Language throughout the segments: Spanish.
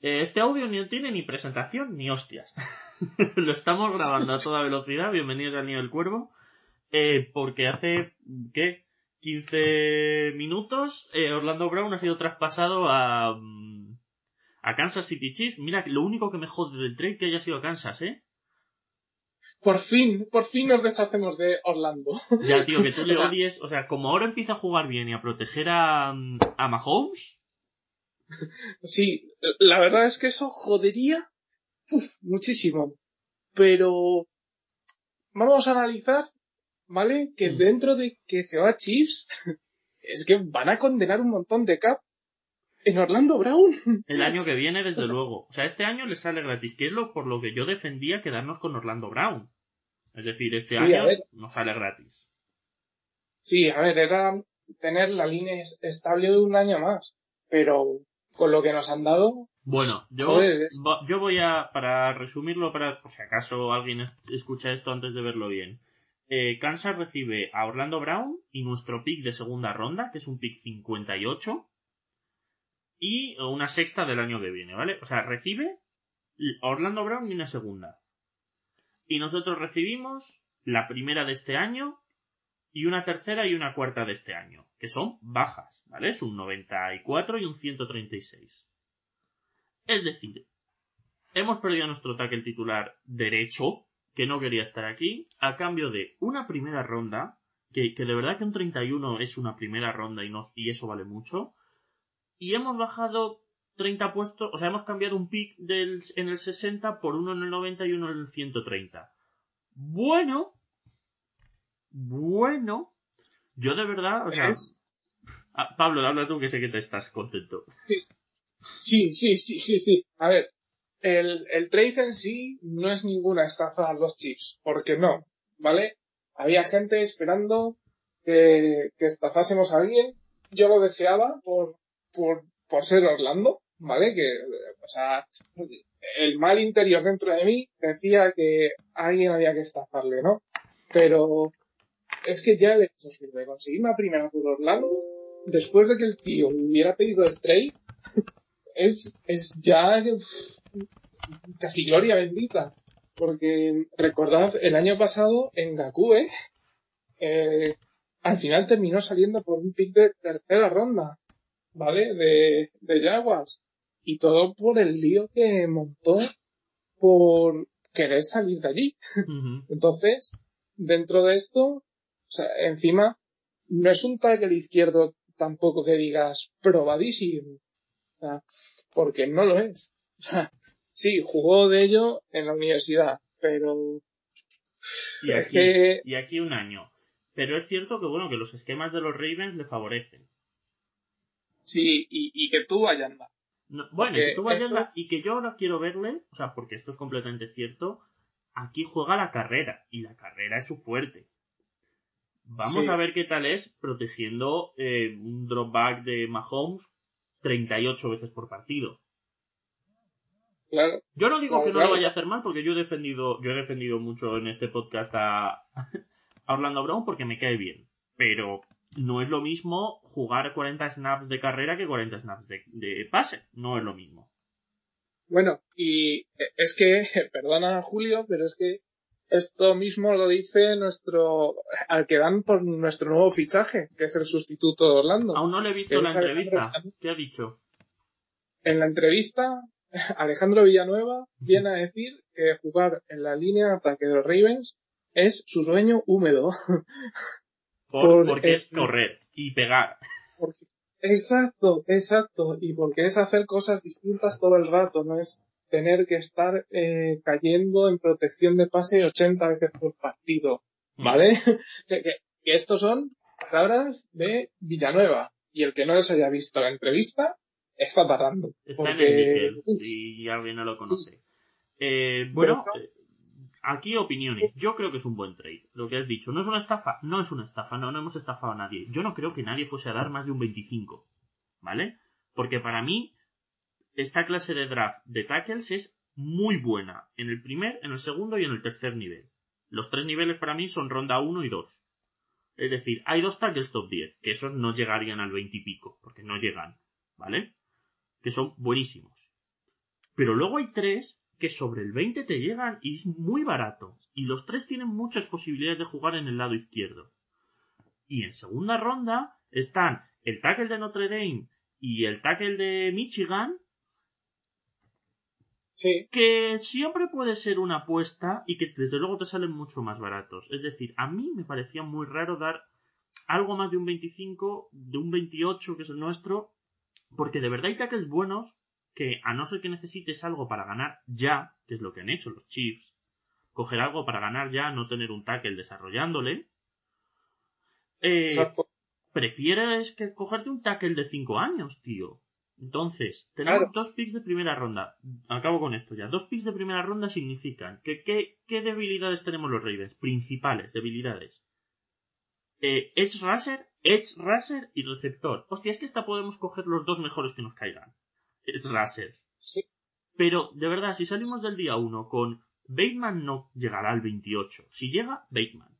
Eh, este audio no tiene ni presentación ni hostias. Lo estamos grabando a toda velocidad. Bienvenidos al Niño del Cuervo. Eh, porque hace, ¿qué? 15 minutos, eh, Orlando Brown ha sido traspasado mm, a, Kansas City Chiefs. Mira, lo único que me jode del trade que haya sido a Kansas, ¿eh? Por fin, por fin nos deshacemos de Orlando. Ya, tío, que tú le O sea, odies. O sea, como ahora empieza a jugar bien y a proteger a, mm, a Mahomes. Sí, la verdad es que eso jodería uf, muchísimo. Pero vamos a analizar, ¿vale? Que Mm. dentro de que se va Chiefs, es que van a condenar un montón de cap en Orlando Brown. El año que viene, desde luego. O sea, este año les sale gratis, que es lo por lo que yo defendía quedarnos con Orlando Brown. Es decir, este Sí, año nos sale gratis. Sí, a ver, era tener la línea es- estable un año más. Pero con lo que nos han dado, Bueno, yo, Joder, yo voy a, para resumirlo, para, por si acaso alguien es- escucha esto antes de verlo bien. Eh, Kansas recibe a Orlando Brown y nuestro pick de segunda ronda, que es un pick 58, y una sexta del año que viene, ¿vale? O sea, recibe Orlando Brown y una segunda. Y nosotros recibimos la primera de este año y una tercera y una cuarta de este año, que son bajas, ¿vale? Es un 94 y un 136. Es decir, hemos perdido a nuestro tackle titular derecho, que no quería estar aquí, a cambio de una primera ronda, que, que de verdad que un 31 es una primera ronda y, nos, y eso vale mucho, y hemos bajado 30 puestos, o sea, hemos cambiado un pick del, en el 60 por uno en el 90 y uno en el 130. Bueno, bueno, yo de verdad, o sea, ah, Pablo, habla tú que sé que te estás contento. Sí, sí, sí, sí, sí. A ver, el, el trade en sí no es ninguna estafa a los chips, porque no, ¿vale? Había gente esperando que, que estafásemos a alguien. Yo lo deseaba por, por, por ser Orlando, ¿vale? Que, o sea, el mal interior dentro de mí decía que alguien había que estafarle, ¿no? Pero es que ya le de conseguir una primera por Orlando, después de que el tío hubiera pedido el trade, es, es ya uf, casi gloria bendita. Porque recordad, el año pasado en Gaku, ¿eh? Eh, al final terminó saliendo por un pick de tercera ronda, ¿vale? De, de Jaguars. Y todo por el lío que montó por querer salir de allí. Entonces, dentro de esto, o sea, encima, no es un tackle izquierdo tampoco que digas probadísimo. O sea, porque no lo es. O sea, sí, jugó de ello en la universidad, pero Y es aquí, que y aquí un año. Pero es cierto que bueno, que los esquemas de los Ravens le favorecen. Sí, y, y que tú anda. No- bueno, que tú vayas eso- y que yo ahora quiero verle, o sea, porque esto es completamente cierto, aquí juega la carrera, y la carrera es su fuerte. Vamos Sí. a ver qué tal es protegiendo eh, un dropback de Mahomes 38 veces por partido. Claro, Yo no digo Claro, que no claro. lo vaya a hacer mal, porque yo he defendido, yo he defendido mucho en este podcast a, a Orlando Brown porque me cae bien. Pero no es lo mismo jugar 40 snaps de carrera que 40 snaps de, de pase. No es lo mismo. Bueno, y es que, perdona Julio, pero es que esto mismo lo dice nuestro, al que dan por nuestro nuevo fichaje, que es el sustituto de Orlando. Aún no le he visto la Alejandro entrevista. ¿Qué ha dicho? En la entrevista, Alejandro Villanueva viene a decir que jugar en la línea de ataque de los Ravens es su sueño húmedo. Por- Por- porque es correr y pegar. Porque- Exacto, exacto. Y porque es hacer cosas distintas todo el rato, no es tener que estar eh, cayendo en protección de pase 80 veces por partido. ¿Vale? que, que- que estos son palabras de Villanueva. y el que no les haya visto la entrevista está tardando. Está en el y alguien no lo conoce. Eh, bueno, eh, aquí opiniones. Yo creo que es un buen trade. Lo que has dicho, no es una estafa, no es una estafa, no, no hemos estafado a nadie. Yo no creo que nadie fuese a dar más de un 25. ¿Vale? Porque para mí, esta clase de draft de tackles es muy buena en el primer, en el segundo y en el tercer nivel. Los tres niveles para mí son ronda 1 y 2. Es decir, hay dos tackles top 10, que esos no llegarían al 20 y pico, porque no llegan, ¿vale? Que son buenísimos. Pero luego hay tres que sobre el 20 te llegan y es muy barato. Y los tres tienen muchas posibilidades de jugar en el lado izquierdo. Y en segunda ronda están el tackle de Notre Dame y el tackle de Michigan, que siempre puede ser una apuesta y que desde luego te salen mucho más baratos. Es decir, a mí me parecía muy raro dar algo más de un 25, de un 28, que es el nuestro, porque de verdad hay tackles buenos que a no ser que necesites algo para ganar ya, que es lo que han hecho los Chiefs, coger algo para ganar ya, no tener un tackle desarrollándole, eh, prefieres que cogerte un tackle de 5 años, tío. Entonces, tenemos dos picks de primera ronda. Acabo con esto ya. Dos picks de primera ronda significan que ¿qué, debilidades tenemos los Ravens? Principales debilidades. Eh, Edge Rusher, Edge Rusher y receptor. Hostia, es que esta podemos coger los dos mejores que nos caigan. Edge Rusher. Sí. Pero, de verdad, si salimos del día 1 con Bateman no llegará al 28. Si llega, Bateman.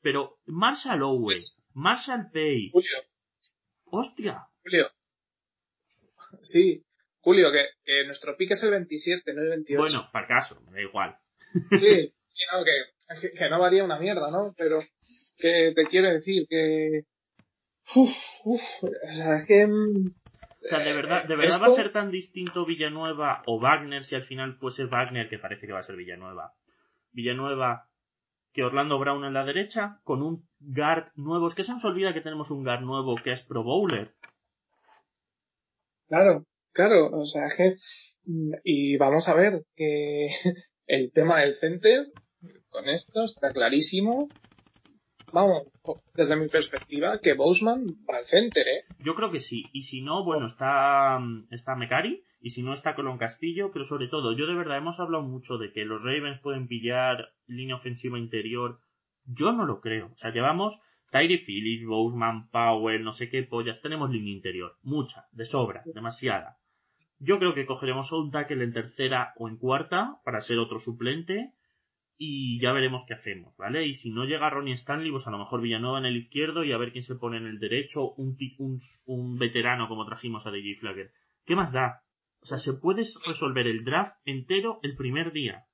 Pero Marshall Owen, Marshall Pay. Julio. Hostia. Julio. Sí, Julio, que, nuestro pick es el 27, no el 28. Bueno, para caso, me da igual. Sí, no, que, no varía una mierda, ¿no? Pero que te quiero decir que... Uf, uf, o sea, es que... O sea, de verdad, ¿de verdad va a ser tan distinto Villanueva o Wagner si al final fuese Wagner, que parece que va a ser Villanueva? Villanueva que Orlando Brown en la derecha, con un guard nuevo. Es que se nos olvida que tenemos un guard nuevo que es Pro Bowler. Claro, claro, o sea, que, y vamos a ver que el tema del center, con esto está clarísimo. Vamos, desde mi perspectiva, que Boseman va al center, ¿eh? Yo creo que sí, y si no, bueno, está, está Mecari, y si no está Colón Castillo, pero sobre todo, yo de verdad hemos hablado mucho de que los Ravens pueden pillar línea ofensiva interior. Yo no lo creo. O sea, llevamos Tyree Phillips, Boseman, Powell, no sé qué pollas, tenemos línea interior. Mucha, de sobra, demasiada. Yo creo que cogeremos a un tackle en tercera o en cuarta para ser otro suplente y ya veremos qué hacemos, ¿vale? Y si no llega Ronnie Stanley, pues a lo mejor Villanueva en el izquierdo y a ver quién se pone en el derecho, un, un, un veterano como trajimos a DJ Flagger. ¿Qué más da? O sea, se puede resolver el draft entero el primer día.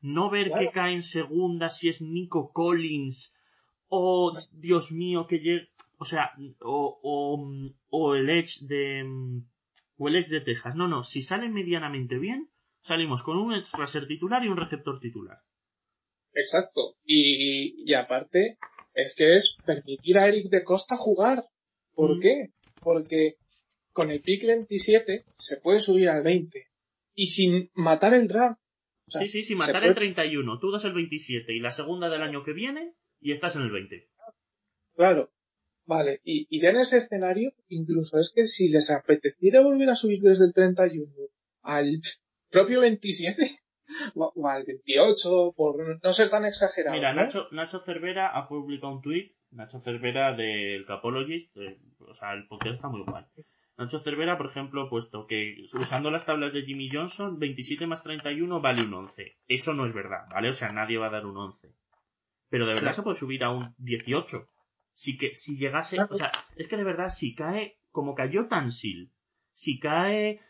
No ver qué cae en segunda, si es Nico Collins, o Dios mío, que llegue, o sea, o, o, el Edge de, o el Edge de Texas. No, no, si sale medianamente bien, salimos con un Edge titular y un receptor titular. Exacto. Y, y aparte, es que es permitir a Eric de Costa jugar. ¿Por mm. qué? Porque con el pick 27 se puede subir al 20. Y sin matar el draft. sí, sí, sin matar el 31. Tú das el 27 y la segunda del año que viene y estás en el 20. Claro. Vale, y, y en ese escenario, incluso es que si les apeteciera volver a subir desde el 31 al propio 27 o, al 28, por no ser tan exagerado. Mira, Nacho, Nacho Cervera ha publicado un tweet, Nacho Cervera del Capologist, eh, o sea, el podcast está muy guay. Nacho Cervera, por ejemplo, ha puesto que usando las tablas de Jimmy Johnson, 27 más 31 vale un 11. Eso no es verdad, ¿vale? O sea, nadie va a dar un 11. Pero de verdad se puede subir a un 18. Si, que, si llegase, o sea, es que de verdad, si cae, como cayó Tansil, si cae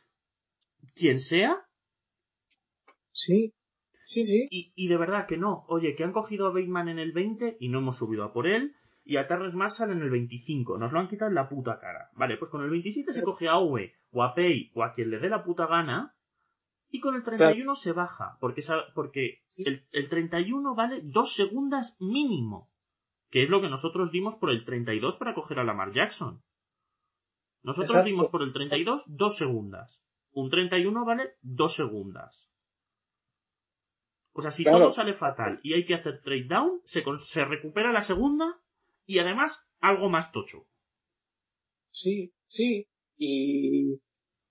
quien sea. Sí, sí, sí. Y, y de verdad que no. Oye, que han cogido a Bateman en el 20 y no hemos subido a por él. Y a Tarres Marshall en el 25. Nos lo han quitado en la puta cara. Vale, pues con el 27 se coge a Owe o a Pei o a quien le dé la puta gana. Y con el 31 se baja. Porque, porque el, el 31 vale dos segundas mínimo. Que es lo que nosotros dimos por el 32 para coger a Lamar Jackson. Nosotros dimos por el 32 dos segundas. Un 31 vale dos segundas. O sea, si todo sale fatal y hay que hacer trade down, se, se recupera la segunda y además algo más tocho. Sí, Sí, y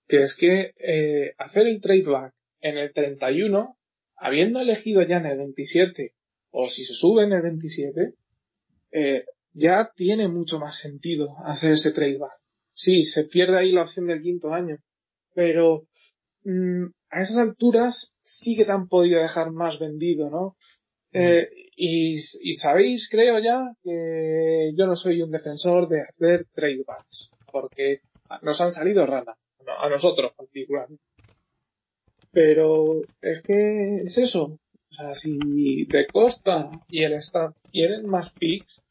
que es que eh, hacer el tradeback en el 31, habiendo elegido ya en el 27, o si se sube en el 27, eh, ya tiene mucho más sentido hacer ese tradeback. Sí, se pierde ahí la opción del quinto año, pero mm, a esas alturas sí que te han podido dejar más vendido, ¿no? Eh, y, y, sabéis, creo ya, que yo no soy un defensor de hacer tradebacks, porque nos han salido ranas, a nosotros particularmente. Pero es que es eso. O sea, si de Costa y el staff quieren más picks,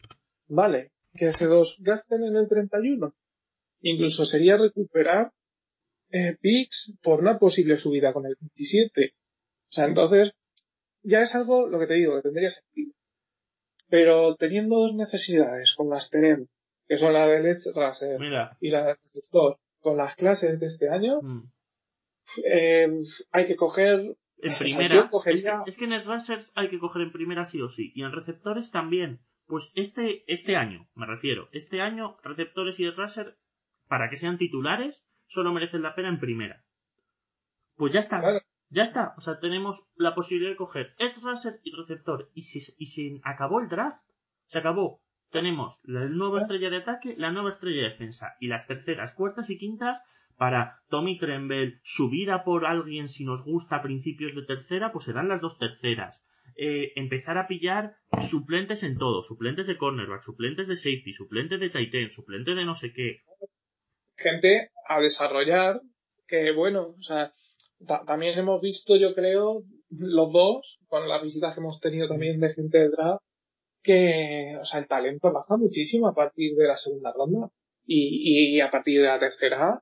vale, que se los gasten en el 31. Incluso sería recuperar eh, picks por una posible subida con el 27. O sea, entonces, ya es algo, lo que te digo, que tendría sentido. Pero teniendo dos necesidades, como las tenemos, que son la del Edge Racer y la del receptor, con las clases de este año, mm. eh, hay que coger... En primera, es, que, en el Racer hay que coger en primera sí o sí, y en receptores también. Pues este, este año, me refiero, este año receptores y el Racer, para que sean titulares, solo merecen la pena en primera. Pues ya está. Ya está, o sea, tenemos la posibilidad de coger Edge Racer y receptor. Y si, y si acabó el draft, se acabó. Tenemos la nueva estrella de ataque, la nueva estrella de defensa y las terceras, cuartas y quintas para Tommy Tremble, subir a por alguien si nos gusta a principios de tercera, pues serán las dos terceras. Eh, empezar a pillar suplentes en todo, suplentes de cornerback, suplentes de safety, suplentes de tight end, suplentes de no sé qué. Gente a desarrollar que bueno, o sea, también hemos visto, yo creo, los dos, con las visitas que hemos tenido también de gente de draft, que, o sea, el talento baja muchísimo a partir de la segunda ronda. Y, y a partir de la tercera,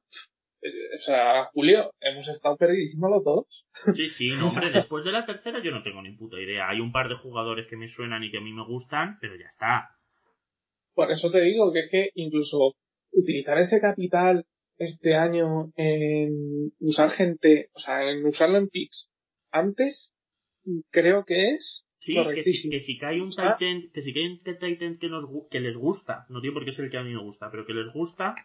eh, o sea, Julio, hemos estado perdidísimos los dos. Sí, sí, no, hombre, después de la tercera yo no tengo ni puta idea. Hay un par de jugadores que me suenan y que a mí me gustan, pero ya está. Por eso te digo que es que incluso utilizar ese capital este año en usar gente, o sea, en usarlo en picks antes, creo que es Sí, que si, que si cae un Titan, que si cae un Titan que, nos, que les gusta, no digo porque es el que a mí me gusta, pero que les gusta,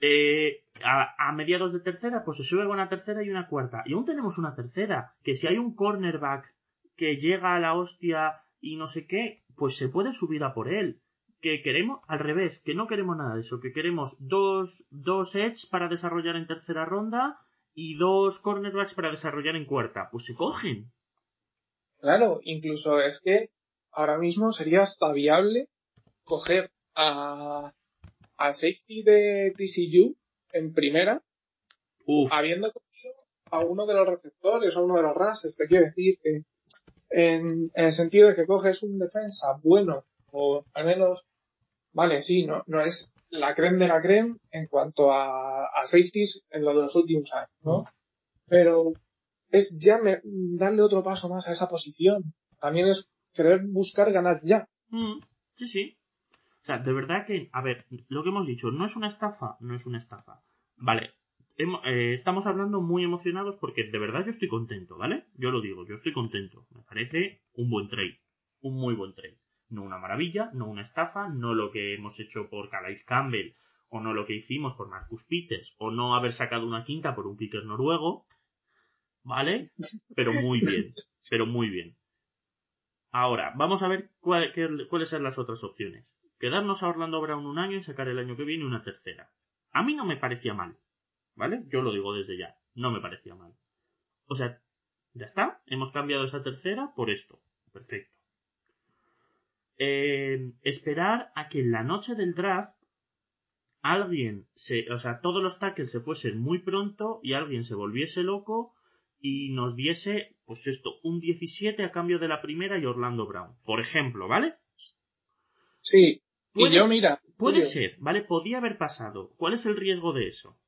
eh, a, a, mediados de tercera, pues se sube a una tercera y una cuarta. Y aún tenemos una tercera, que si hay un cornerback que llega a la hostia y no sé qué, pues se puede subir a por él que queremos, al revés, que no queremos nada de eso, que queremos dos, dos edge para desarrollar en tercera ronda y dos cornerbacks para desarrollar en cuarta. Pues se cogen. Claro, incluso es que ahora mismo sería hasta viable coger a, a safety de TCU en primera, habiendo cogido a uno de los receptores, a uno de los rases. Te quiero decir que en, en el sentido de que coges un defensa bueno o al menos, vale, sí, no, no es la creme de la creme en cuanto a, a safeties en lo de los últimos años, ¿no? Pero es ya darle otro paso más a esa posición. También es querer buscar ganar ya. Mm, sí, sí. O sea, de verdad que, a ver, lo que hemos dicho, no es una estafa, no es una estafa. Vale, eh, estamos hablando muy emocionados porque de verdad yo estoy contento, ¿vale? Yo lo digo, yo estoy contento. Me parece un buen trade. Un muy buen trade. No una maravilla, no una estafa, no lo que hemos hecho por Calais Campbell, o no lo que hicimos por Marcus Peters, o no haber sacado una quinta por un kicker noruego, ¿vale? Pero muy bien, pero muy bien. Ahora, vamos a ver cuáles son las otras opciones. Quedarnos a Orlando Brown un año y sacar el año que viene una tercera. A mí no me parecía mal, ¿vale? Yo lo digo desde ya, no me parecía mal. O sea, ya está, hemos cambiado esa tercera por esto. Perfecto. Eh, esperar a que en la noche del draft alguien se, o sea, todos los tackles se fuesen muy pronto y alguien se volviese loco y nos diese, pues esto, un 17 a cambio de la primera y Orlando Brown, por ejemplo, ¿vale? Sí, y yo mira. Puede ser, ¿vale? Podía haber pasado. ¿Cuál es el riesgo de eso?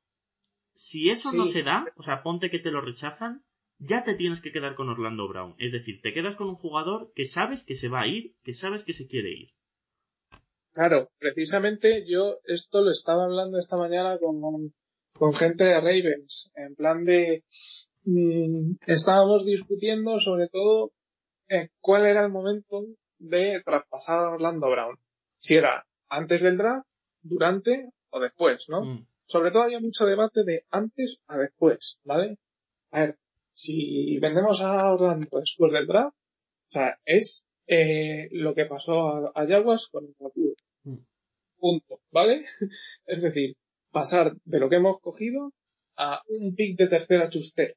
Si eso no se da, o sea, ponte que te lo rechazan, ya te tienes que quedar con Orlando Brown. Es decir, te quedas con un jugador que sabes que se va a ir, que sabes que se quiere ir. Claro, precisamente yo esto lo estaba hablando esta mañana con, con gente de Ravens, en plan de... Mm, estábamos discutiendo sobre todo eh, cuál era el momento de traspasar a Orlando Brown. Si era antes del draft, durante o después, ¿no? Mm. Sobre todo había mucho debate de antes a después, ¿vale? A ver, si vendemos a Orlando después del draft, o sea, es eh, lo que pasó a, a Jaguars con el Vancouver. Mm. Punto, ¿vale? Es decir, pasar de lo que hemos cogido a un pick de tercera chustera.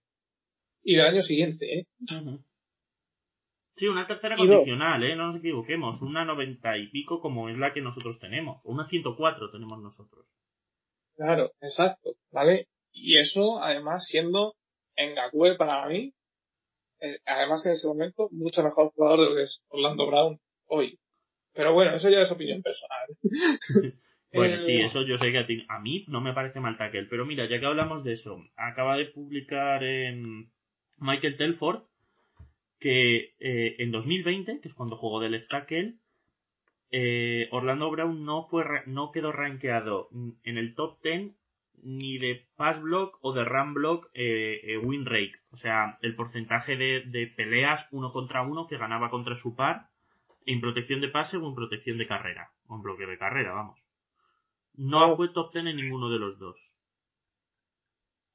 Y del año siguiente, ¿eh? Sí, una tercera condicional, ¿eh? No nos equivoquemos. Una noventa y pico como es la que nosotros tenemos. Una 104 tenemos nosotros. Claro, exacto, ¿vale? Y eso, además, siendo en Ngakwe para mí, eh, además en ese momento, mucho mejor jugador de lo que es Orlando Brown hoy. Pero bueno, eso ya es opinión personal. Bueno, Eh, sí, eso yo sé que a ti, a mí no me parece mal tackle, pero mira, ya que hablamos de eso, acaba de publicar Michael Telford que eh, en 2020, que es cuando jugó del left tackle, eh, Orlando Brown no fue no quedó rankeado en el top 10 ni de pass block o de run block eh, eh, win rate, o sea, el porcentaje de, de peleas uno contra uno que ganaba contra su par en protección de pase o en protección de carrera, o en bloque de carrera, vamos. No Claro. fue top 10 en ninguno de los dos.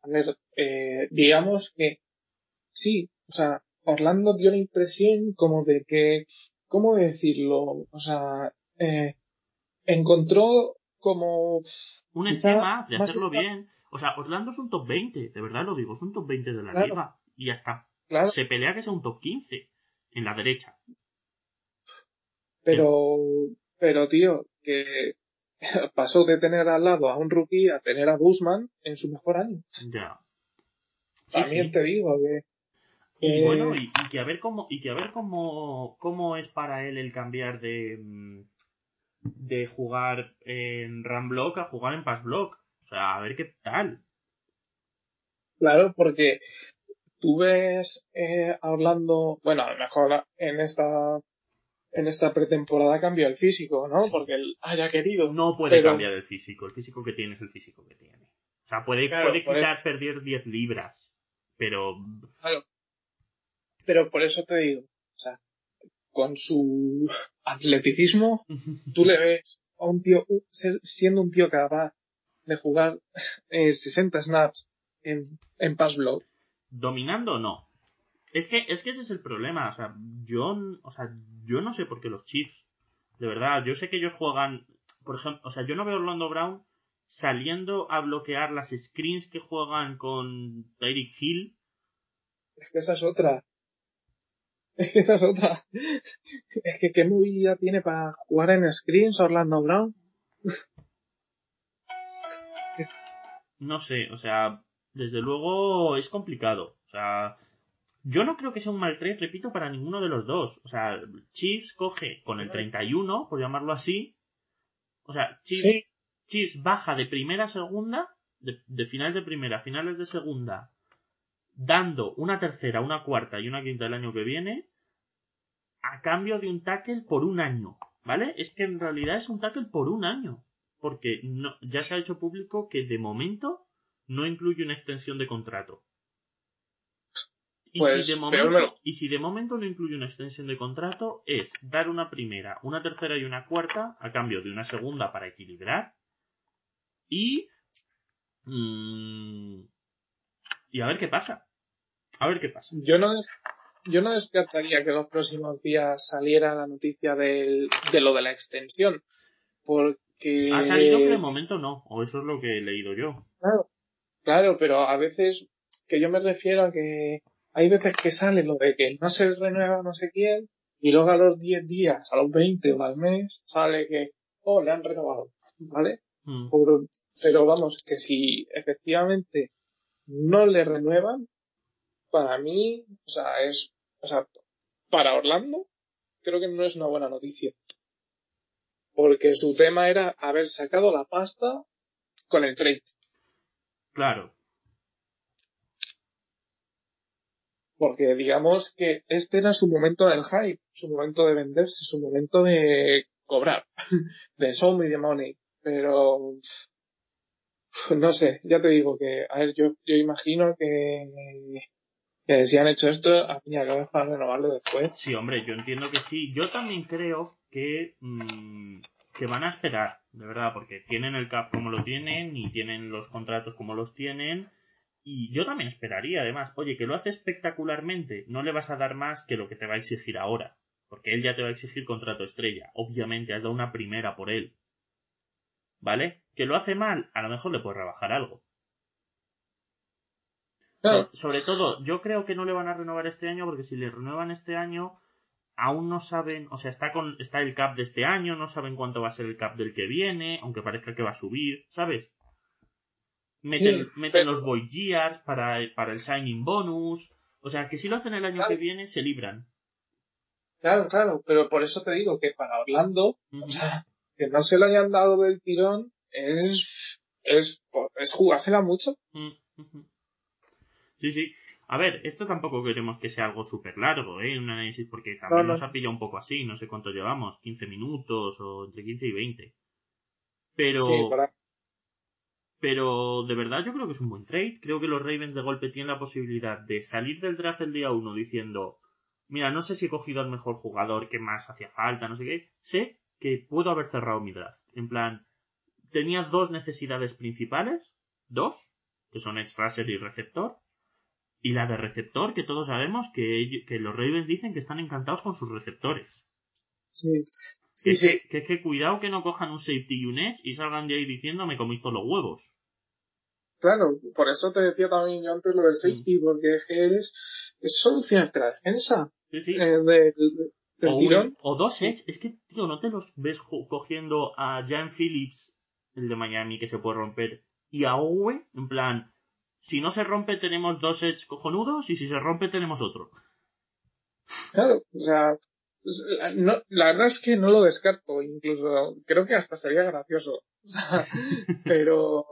A ver, eh, digamos que sí, o sea, Orlando dio la impresión como de que, ¿cómo decirlo? O sea, eh, encontró como Un esquema de hacerlo bien. O sea, Orlando es un top 20, de verdad lo digo, es un top 20 de la Claro. liga. Y hasta Claro, se pelea que sea un top 15 en la derecha. pero, pero tío, que pasó de tener al lado a un rookie a tener a Guzmán en su mejor año. Ya. Sí, También sí. te digo que Y Eh, bueno, y, y que a ver cómo, y que a ver cómo, cómo es para él el cambiar de, mm, de jugar en run block a jugar en pass block. O sea, a ver qué tal. Claro, porque tú ves eh, a Orlando, bueno, a lo mejor en esta en esta pretemporada cambió el físico, ¿no? Porque él haya querido. No puede Pero- cambiar el físico. El físico que tiene es el físico que tiene. O sea, puede, Claro, puede quitar, perder 10 libras. Pero Claro. Pero por eso te digo, o sea, con su atleticismo, tú le ves a un tío, siendo un tío capaz de jugar eh, 60 snaps en, en pass block. dominando no. Es que, es que ese es el problema. O sea, yo, o sea, yo no sé por qué los Chiefs. De verdad, yo sé que ellos juegan. Por ejemplo, o sea, yo no veo a Orlando Brown saliendo a bloquear las screens que juegan con Tyreek Hill. Es que esa es otra. Es que esa es otra. Es que qué movilidad tiene para jugar en screens Orlando Brown. No sé, o sea, desde luego es complicado. O sea, yo no creo que sea un mal trade, repito, para ninguno de los dos. O sea, Chiefs coge con el 31, por llamarlo así. O sea, Chiefs Sí, Chiefs baja de primera a segunda, de, de finales de primera a finales de segunda, dando una tercera, una cuarta y una quinta el año que viene, a cambio de un tackle por un año. ¿Vale? Es que en realidad es un tackle por un año. Porque no, ya se ha hecho público que de momento no incluye una extensión de contrato. Y, Pues, si de pero momento, me- y si de momento no incluye una extensión de contrato, es dar una primera, una tercera y una cuarta a cambio de una segunda para equilibrar. Y. mm, y a ver qué pasa. A ver qué pasa. yo no, yo no descartaría que los próximos días saliera la noticia del, de lo de la extensión. Porque. Ha salido que de momento no, o eso es lo que he leído yo. Claro, claro, pero a veces que yo me refiero a que hay veces que sale lo de que no se renueva no sé quién y luego a los 10 días, a los 20 o al mes sale que, oh, le han renovado, ¿vale? Mm. Por- pero vamos, que si efectivamente no le renuevan, para mí, o sea, es, o sea, para Orlando, creo que no es una buena noticia. Porque su tema era haber sacado la pasta con el trade. Claro. Porque digamos que este era su momento del hype, su momento de venderse, su momento de cobrar, de show me the money. Pero no sé, ya te digo que, a ver, yo, yo imagino que, que si han hecho esto, a fin y al para renovarlo después. Sí, hombre, yo entiendo que sí. Yo también creo que, mm, que van a esperar, de verdad, porque tienen el cap como lo tienen y tienen los contratos como los tienen. Y yo también esperaría, además, oye, que lo hace espectacularmente, no le vas a dar más que lo que te va a exigir ahora, porque él ya te va a exigir contrato estrella. Obviamente, has dado una primera por él. ¿Vale? Que lo hace mal, a lo mejor le puedes rebajar algo. Sobre todo, yo creo que no le van a renovar este año porque si le renuevan este año, aún no saben, o sea, está con, está el cap de este año, no saben cuánto va a ser el cap del que viene, aunque parezca que va a subir, ¿sabes? Meten, los Void Gears para, para el signing bonus, o sea, que si lo hacen el año que viene, se libran. Claro, claro, pero por eso te digo que para Orlando, o sea, que no se lo hayan dado del tirón es, es, es jugársela mucho. Sí, sí. A ver, esto tampoco queremos que sea algo súper largo, ¿eh? Un análisis, porque también nos ha pillado un poco así, no sé cuánto llevamos, 15 minutos o entre 15 y 20. Pero... Pero de verdad yo creo que es un buen trade. Creo que los Ravens de golpe tienen la posibilidad de salir del draft el día 1 diciendo, mira, no sé si he cogido al mejor jugador que más hacía falta, no sé qué. Sé que puedo haber cerrado mi draft. En plan, tenía dos necesidades principales, dos, que son edge rusher y receptor, y la de receptor, que todos sabemos que, que los Ravens dicen que están encantados con sus receptores. Sí. Sí, sí. Que, que, cuidado que no cojan un safety y un edge y salgan de ahí diciendo me comís todos los huevos. Claro, por eso te decía también yo antes lo del safety, mm. porque es, es solucionarte la defensa. Sí, sí. Eh, de, o, tirón. o dos edge, es que, tío, no te los ves cogiendo a Jan Phillips, el de Miami, que se puede romper, y a Owe, en plan, si no se rompe tenemos dos edge cojonudos y si se rompe tenemos otro. Claro, o sea, pues, no, la verdad es que no lo descarto, incluso creo que hasta sería gracioso. pero,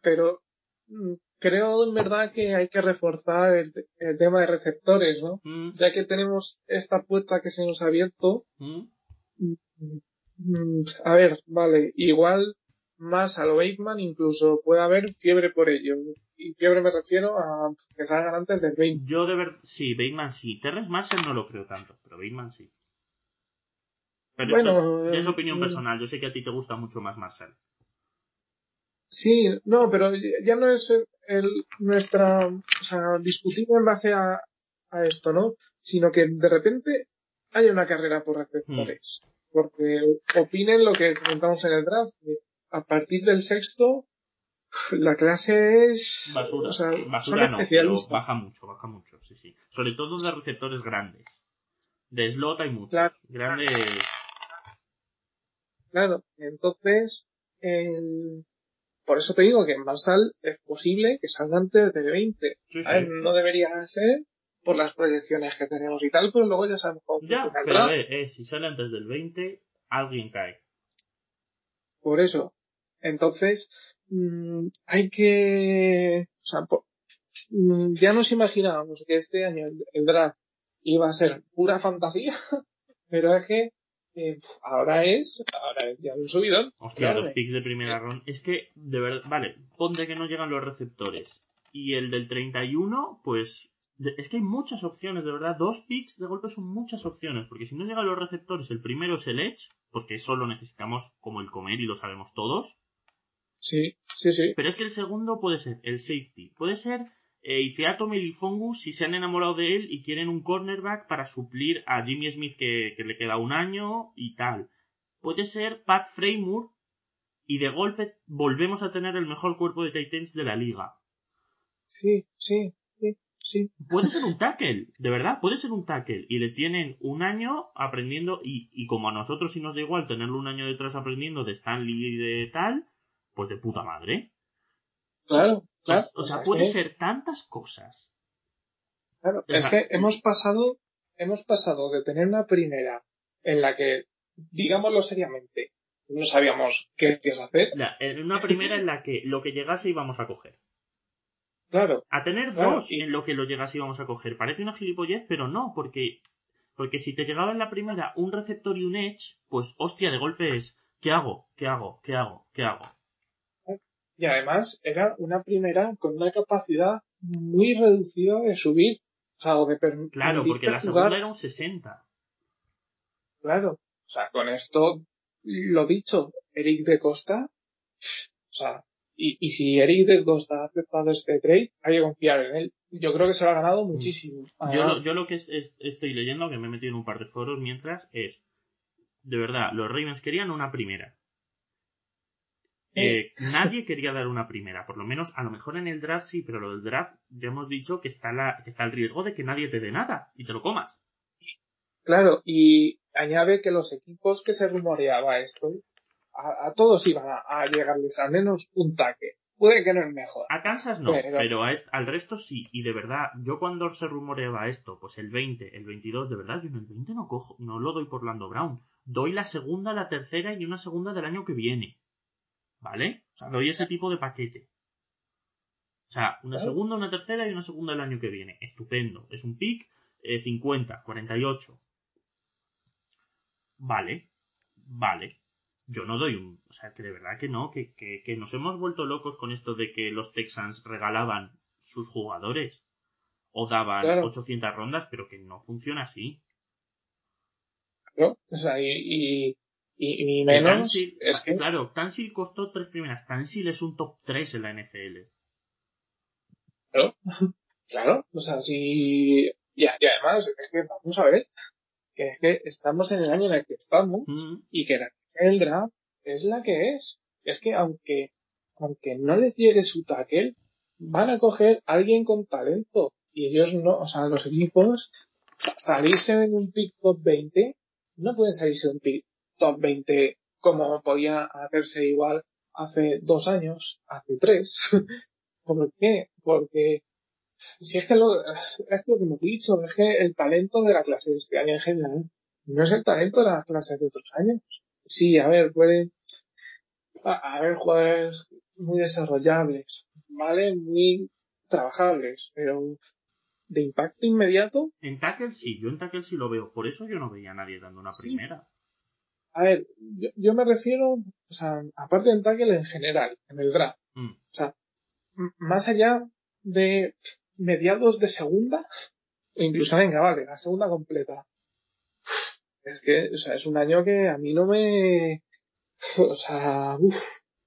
pero mm, creo en verdad que hay que reforzar el, tema de receptores, ¿no? Mm. Ya que tenemos esta puerta que se nos ha abierto. Mm. A ver, vale, igual más a lo Bateman incluso puede haber fiebre por ello. Y fiebre me refiero a que salgan antes de Bateman. Yo de ver, sí, Bateman sí. Terrence Marshall no lo creo tanto, pero Bateman sí. Pero bueno, es opinión eh, personal. Yo sé que a ti te gusta mucho más Marshall. Sí, no, pero ya no es el, nuestra, o sea, discutir en base a, a esto, ¿no? Sino que de repente hay una carrera por receptores. Hmm. Porque opinen lo que comentamos en el draft, a partir del sexto, la clase es... Basura. O sea, Basura no, pero baja mucho, baja mucho, sí, sí. Sobre todo de receptores grandes. De slot hay muchos. Claro. Grandes... Claro, entonces, el... por eso te digo que en Marsal es posible que salga antes de 20. A ver, no debería ser por las proyecciones que tenemos y tal, pero luego ya sabemos cómo Ya, pero eh, si sale antes del 20, alguien cae. Por eso, entonces, mm, hay que, o sea, mm, ya nos imaginábamos que este año el, draft iba a ser pura fantasía, pero es que eh, ahora es, ahora es ya un subidón. Hostia, los picks de primera ronda. Es que, de verdad, vale, ponte que no llegan los receptores. Y el del 31, pues, es que hay muchas opciones, de verdad. Dos picks de golpe son muchas opciones, porque si no llegan los receptores, el primero es el Edge, porque eso lo necesitamos como el comer y lo sabemos todos. Sí, sí, sí. Pero es que el segundo puede ser el safety. Puede ser eh, Ifeato Melifongus si se han enamorado de él y quieren un cornerback para suplir a Jimmy Smith que, le queda un año y tal. Puede ser Pat Framework y de golpe volvemos a tener el mejor cuerpo de Titans de la liga. Sí, sí, sí, sí. Puede ser un tackle, de verdad, puede ser un tackle. Y le tienen un año aprendiendo y, y como a nosotros sí nos da igual tenerlo un año detrás aprendiendo de Stanley y de tal, pues de puta madre. Claro, claro. O, sea, puede ser tantas cosas. Claro, es que hemos pasado, hemos pasado de tener una primera en la que, digámoslo seriamente, no sabíamos qué quieres hacer. en una primera en la que lo que llegase íbamos a coger. Claro. A tener dos en lo que lo llegase íbamos a coger. Parece una gilipollez, pero no, porque, porque si te llegaba en la primera un receptor y un edge, pues hostia, de golpe es, ¿qué hago? ¿Qué hago? ¿Qué hago? ¿Qué hago? Y además era una primera con una capacidad muy reducida de subir. O sea, o de Claro, porque la segunda era un 60. Claro. O sea, con esto lo dicho, Eric de Costa, o sea, y, y si Eric de Costa ha aceptado este trade, hay que confiar en él. Yo creo que se lo ha ganado muchísimo. Yo, lo, yo lo que es- es- estoy leyendo, que me he metido en un par de foros mientras, es, de verdad, los Ravens querían una primera. Eh, nadie quería dar una primera, por lo menos, a lo mejor en el draft sí, pero lo del draft ya hemos dicho que está, la, que está el riesgo de que nadie te dé nada y te lo comas. Claro, y añade que los equipos que se rumoreaba esto, a, a todos iban a, a llegarles al menos un taque. Puede que no es mejor. A Kansas no, Pero- pero a est- al resto sí. Y de verdad, yo cuando se rumoreaba esto, pues el 20, el 22, de verdad, yo en el 20 no cojo, no lo doy por Lando Brown. Doy la segunda, la tercera y una segunda del año que viene. ¿Vale? O sea, doy ese tipo de paquete. O sea, una segunda, una tercera y una segunda del año que viene. Estupendo. Es un pick eh, 50, 48. Vale. Vale. Yo no doy un... O sea, que de verdad que no, que, que, que nos hemos vuelto locos con esto de que los Texans regalaban sus jugadores o daban Claro. 800 rondas, pero que no funciona así. ¿no? O sea, y, y, y, Que menos Tansil- es que, Claro, Tansil costó tres primeras. Tansil es un top 3 en la NFL. claro, o sea, si, y, y además, es que vamos a ver, que es que estamos en el año en el que estamos, Mm, y que la el draft es la que es. Es que aunque, aunque no les llegue su tackle, van a coger a alguien con talento. Y ellos no, o sea, los equipos, sa- salirse de un pick top 20, no pueden salirse de un pick top 20 como podía hacerse igual hace dos años, hace tres. ¿Por qué? Porque si es que lo, es lo que hemos dicho, es que el talento de la clase de este año en general no es el talento de la clase de otros años. Sí, a ver, pueden haber jugadores muy desarrollables, ¿vale? Muy trabajables, pero de impacto inmediato, En tackle sí, yo en tackle sí lo veo. Por eso yo no veía a nadie dando una Sí. primera. A ver, yo, yo me refiero, o sea, aparte del tackle en general, en el draft, Mm. m- más allá de mediados de segunda, o incluso venga, vale, la segunda completa. Es que, o sea, es un año que a mí no me, o sea, uff.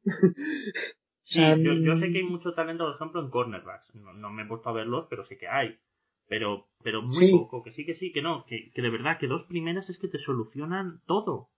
Sí, yo, yo sé que hay mucho talento, por ejemplo, en cornerbacks. No, no me he puesto a verlos, pero sé que hay. Pero, pero muy Sí. poco, que sí, que sí, que no, que, que de verdad, que dos primeras es que te solucionan todo.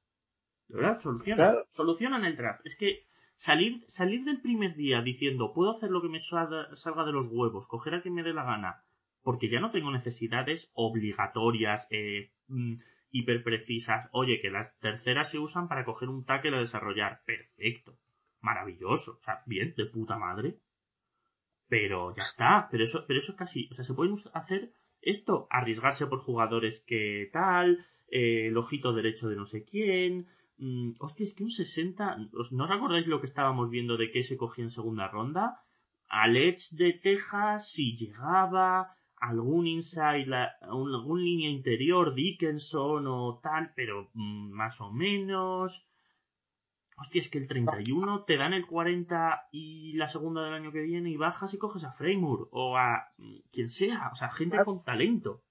De verdad, solucionan. Claro. Solucionan el draft. Es que salir, salir del primer día diciendo, puedo hacer lo que me salga, salga de los huevos, coger a quien me dé la gana, porque ya no tengo necesidades obligatorias, eh, mm, hiperprecisas. Oye, que las terceras se usan para coger un tackle a desarrollar. Perfecto. Maravilloso. O sea, bien, de puta madre. Pero ya está. Pero eso, pero eso es casi. O sea, se pueden hacer esto. Arriesgarse por jugadores que tal. eh, el ojito derecho de no sé quién. Mm, hostia, es que un 60. ¿os- ¿No os acordáis lo que estábamos viendo de que se cogía en segunda ronda? Al Edge de Texas, si llegaba. Algún inside, algún línea interior, Dickinson o tal, pero mm, más o menos. Hostia, es que el 31 te dan el 40 y la segunda del año que viene y bajas y coges a Framework o a mm, quien sea, o sea, gente con talento.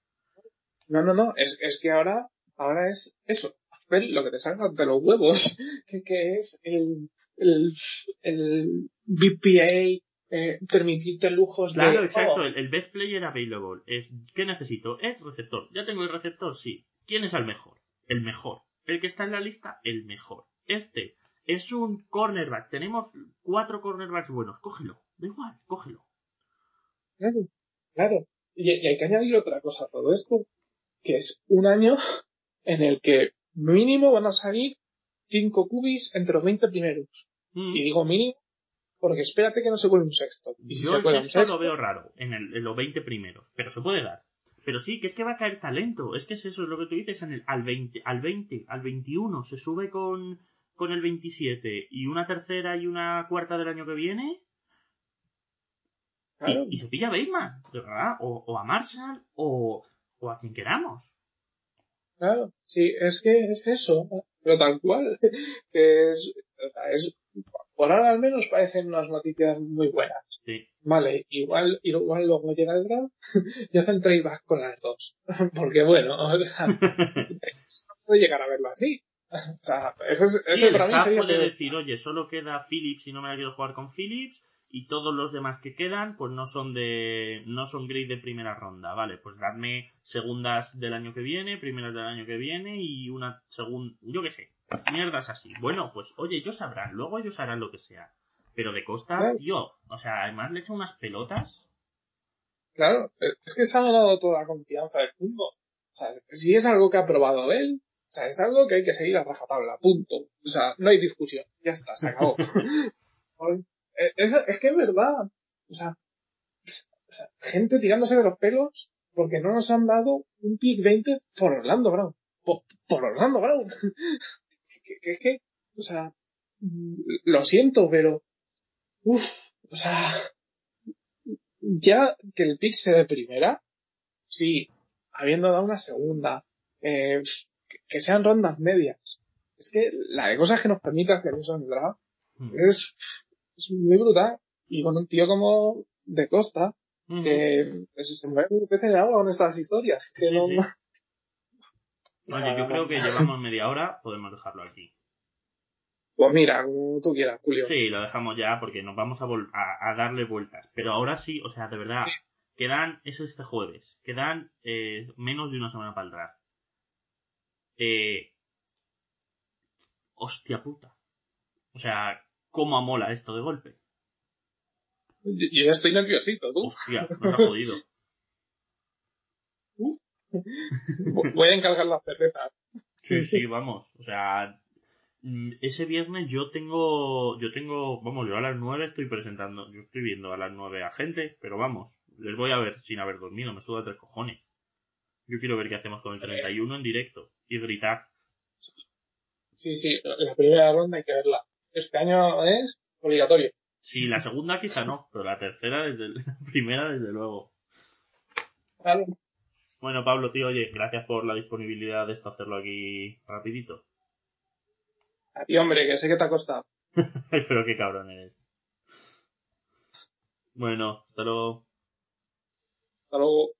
No, no, no, es, es que ahora, ahora es eso, hacer lo que te salga de los huevos, que, que es el, el, el BPA, eh, permitirte lujos Claro, de... exacto, oh, el, el best player available es ¿qué necesito? Es receptor. ¿Ya tengo el receptor? Sí. ¿Quién es el mejor? El mejor. El que está en la lista, el mejor. Este es un cornerback. Tenemos cuatro cornerbacks buenos. Cógelo. Da igual, cógelo. Claro, claro. Y, y hay que añadir otra cosa a todo esto, que es un año en el que mínimo van a salir 5 cubis entre los 20 primeros. Mm. Y digo mínimo porque espérate que no se cuele un sexto. Y si Yo se el cuela un sexto lo veo raro en, el, en los 20 primeros, pero se puede dar. Pero sí, que es que va a caer talento. Es que es eso, es lo que tú dices. En el, al, 20, al 20, al 21, se sube con, con el 27 y una tercera y una cuarta del año que viene. y- se pilla a Bateman, de verdad. O, o a Marshall o, o a quien queramos. Claro. Sí, es que es eso, pero tal cual. Que es, o sea, es, por ahora al menos parecen unas noticias muy buenas. Sí. Vale, igual, igual luego llega el draft y hacen trade back con las dos. Porque bueno, o sea, esto puede llegar a verlo así. o sea, ese, es- Sí, ese el para mí sería puede decir, oye, solo queda Philips y no me la quiero jugar con Philips y todos los demás que quedan pues no son de no son grade de primera ronda, vale, pues dadme segundas del año que viene, primeras del año que viene y una segunda, yo qué sé, mierdas así. Bueno, pues oye, ellos sabrán, luego ellos harán lo que sea. Pero de Costa, tío, o sea, además le echa unas pelotas. Claro, es que se ha ganado toda la confianza del mundo. O sea, si es algo que ha probado él, o sea, es algo que hay que seguir a rajatabla, punto. O sea, no hay discusión, ya está, se acabó. Eh, es, es que es verdad. O sea, o sea, gente tirándose de los pelos porque no nos han dado un pick 20 por Orlando Brown. Por, por Orlando Brown. que, que es que, o sea, mm, lo siento, pero, uff, o sea, ya que el pick sea de primera, sí, habiendo dado una segunda, eh, que, que sean rondas medias. Es que la de cosas que nos permite hacer eso en el draft Hmm. es, es muy brutal. Y con un tío como De Costa, que pues, se mueve un pez en el agua con estas historias. Que Sí, no, sí. Oye, yo creo que llevamos media hora, podemos dejarlo aquí. Pues mira, como tú quieras, Julio. Sí, lo dejamos ya porque nos vamos a, vol- a, a darle vueltas. Pero ahora sí, o sea, de verdad, quedan, es este jueves, quedan eh, menos de una semana para el draft. Eh, hostia puta. O sea, ¿cómo amola esto de golpe? Yo, ya estoy nerviosito, tú. Hostia, nos ha jodido. Voy a encargar las cervezas. Sí, sí, vamos. O sea, mm, ese viernes yo tengo, yo tengo, vamos, yo a las nueve estoy presentando, yo estoy viendo a las nueve a gente, pero vamos, les voy a ver sin haber dormido, me suda tres cojones. Yo quiero ver qué hacemos con el 31 en directo y gritar. Sí, sí, la primera ronda hay que verla. Este año es obligatorio. Sí, la segunda quizá no, pero la tercera desde la primera desde luego. Claro. Bueno, Pablo, tío, oye, gracias por la disponibilidad de esto hacerlo aquí rapidito. A ti, hombre, que sé que te ha costado. pero qué cabrón eres. Bueno, hasta luego. Hasta luego.